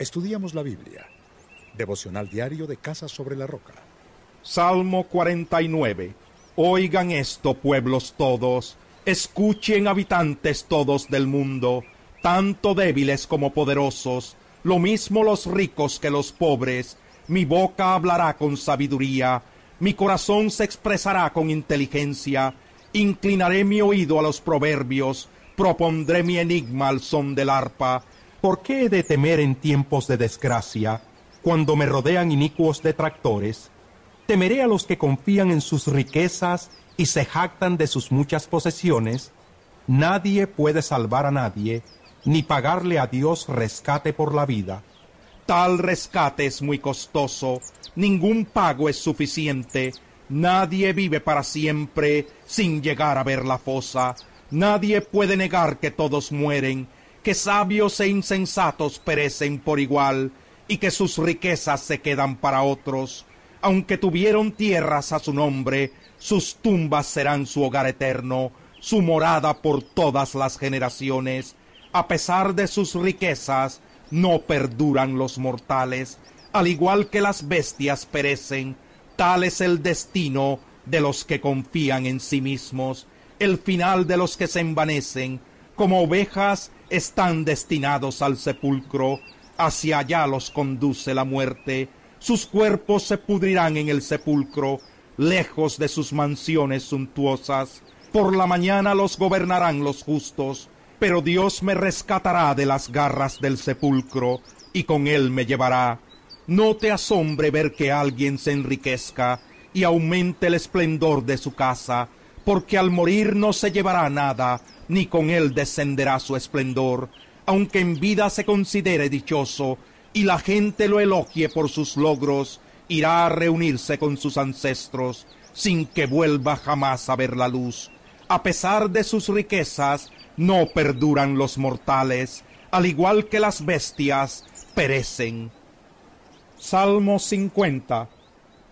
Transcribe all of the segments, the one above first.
Estudiamos la Biblia. Devocional diario de Casa sobre la Roca. Salmo 49. Oigan esto, pueblos todos. Escuchen, habitantes todos del mundo, tanto débiles como poderosos, lo mismo los ricos que los pobres. Mi boca hablará con sabiduría, mi corazón se expresará con inteligencia, inclinaré mi oído a los proverbios, propondré mi enigma al son del arpa. ¿Por qué he de temer en tiempos de desgracia, cuando me rodean inicuos detractores? Temeré a los que confían en sus riquezas y se jactan de sus muchas posesiones. Nadie puede salvar a nadie, ni pagarle a Dios rescate por la vida. Tal rescate es muy costoso, ningún pago es suficiente, nadie vive para siempre sin llegar a ver la fosa, nadie puede negar que todos mueren, que sabios e insensatos perecen por igual, y que sus riquezas se quedan para otros. Aunque tuvieron tierras a su nombre, sus tumbas serán su hogar eterno, su morada por todas las generaciones. A pesar de sus riquezas, no perduran los mortales, al igual que las bestias perecen, tal es el destino de los que confían en sí mismos, el final de los que se envanecen, como ovejas están destinados al sepulcro, hacia allá los conduce la muerte, sus cuerpos se pudrirán en el sepulcro, lejos de sus mansiones suntuosas, por la mañana los gobernarán los justos, pero Dios me rescatará de las garras del sepulcro, y con él me llevará. No te asombre ver que alguien se enriquezca y aumente el esplendor de su casa, porque al morir no se llevará nada, ni con él descenderá su esplendor, aunque en vida se considere dichoso, y la gente lo elogie por sus logros, irá a reunirse con sus ancestros, sin que vuelva jamás a ver la luz. A pesar de sus riquezas, no perduran los mortales, al igual que las bestias, perecen. Salmo 50.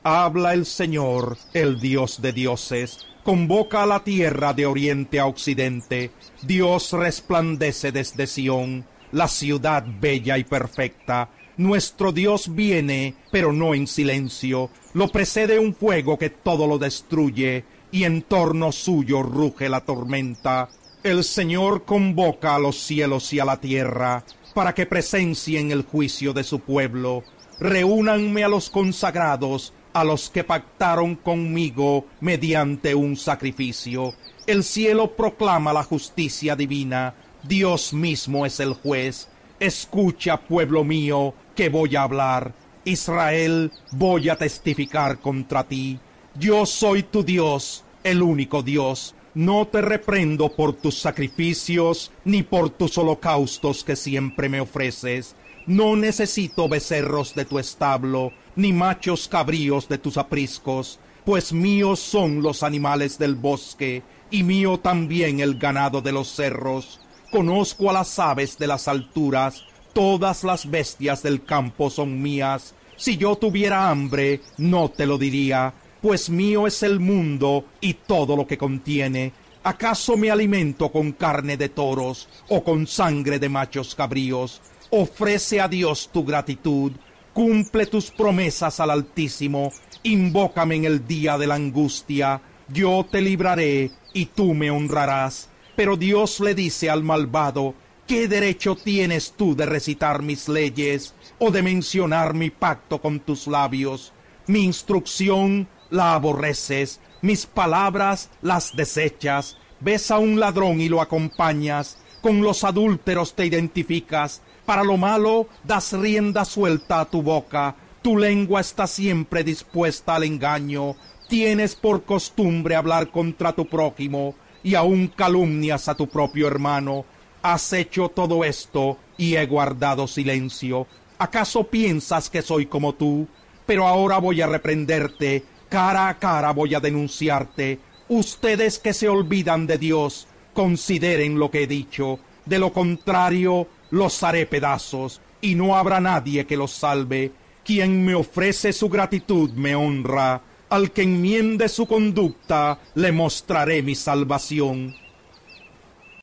Habla el Señor, el Dios de dioses, convoca a la tierra de oriente a occidente, Dios resplandece desde Sión, la ciudad bella y perfecta, nuestro Dios viene, pero no en silencio, lo precede un fuego que todo lo destruye, y en torno suyo ruge la tormenta. El Señor convoca a los cielos y a la tierra para que presencien el juicio de su pueblo. Reúnanme a los consagrados, a los que pactaron conmigo mediante un sacrificio. El cielo proclama la justicia divina. Dios mismo es el juez. Escucha, pueblo mío, que voy a hablar. Israel, voy a testificar contra ti. Yo soy tu Dios, el único Dios no te reprendo por tus sacrificios ni por tus holocaustos que siempre me ofreces. No necesito becerros de tu establo, ni machos cabríos de tus apriscos, pues míos son los animales del bosque, y mío también el ganado de los cerros. Conozco a las aves de las alturas, todas las bestias del campo son mías. Si yo tuviera hambre, no te lo diría, pues mío es el mundo y todo lo que contiene. ¿Acaso me alimento con carne de toros o con sangre de machos cabríos? Ofrece a Dios tu gratitud, cumple tus promesas al Altísimo, invócame en el día de la angustia, yo te libraré y tú me honrarás. Pero Dios le dice al malvado, ¿qué derecho tienes tú de recitar mis leyes o de mencionar mi pacto con tus labios? Mi instrucción la aborreces, mis palabras las desechas, ves a un ladrón y lo acompañas, con los adúlteros te identificas, para lo malo das rienda suelta a tu boca, tu lengua está siempre dispuesta al engaño, tienes por costumbre hablar contra tu prójimo, y aun calumnias a tu propio hermano. Has hecho todo esto y he guardado silencio. ¿Acaso piensas que soy como tú? Pero ahora voy a reprenderte Cara a cara voy a denunciarte. Ustedes que se olvidan de Dios, consideren lo que he dicho. De lo contrario, los haré pedazos, y no habrá nadie que los salve. Quien me ofrece su gratitud me honra. Al que enmiende su conducta, le mostraré mi salvación.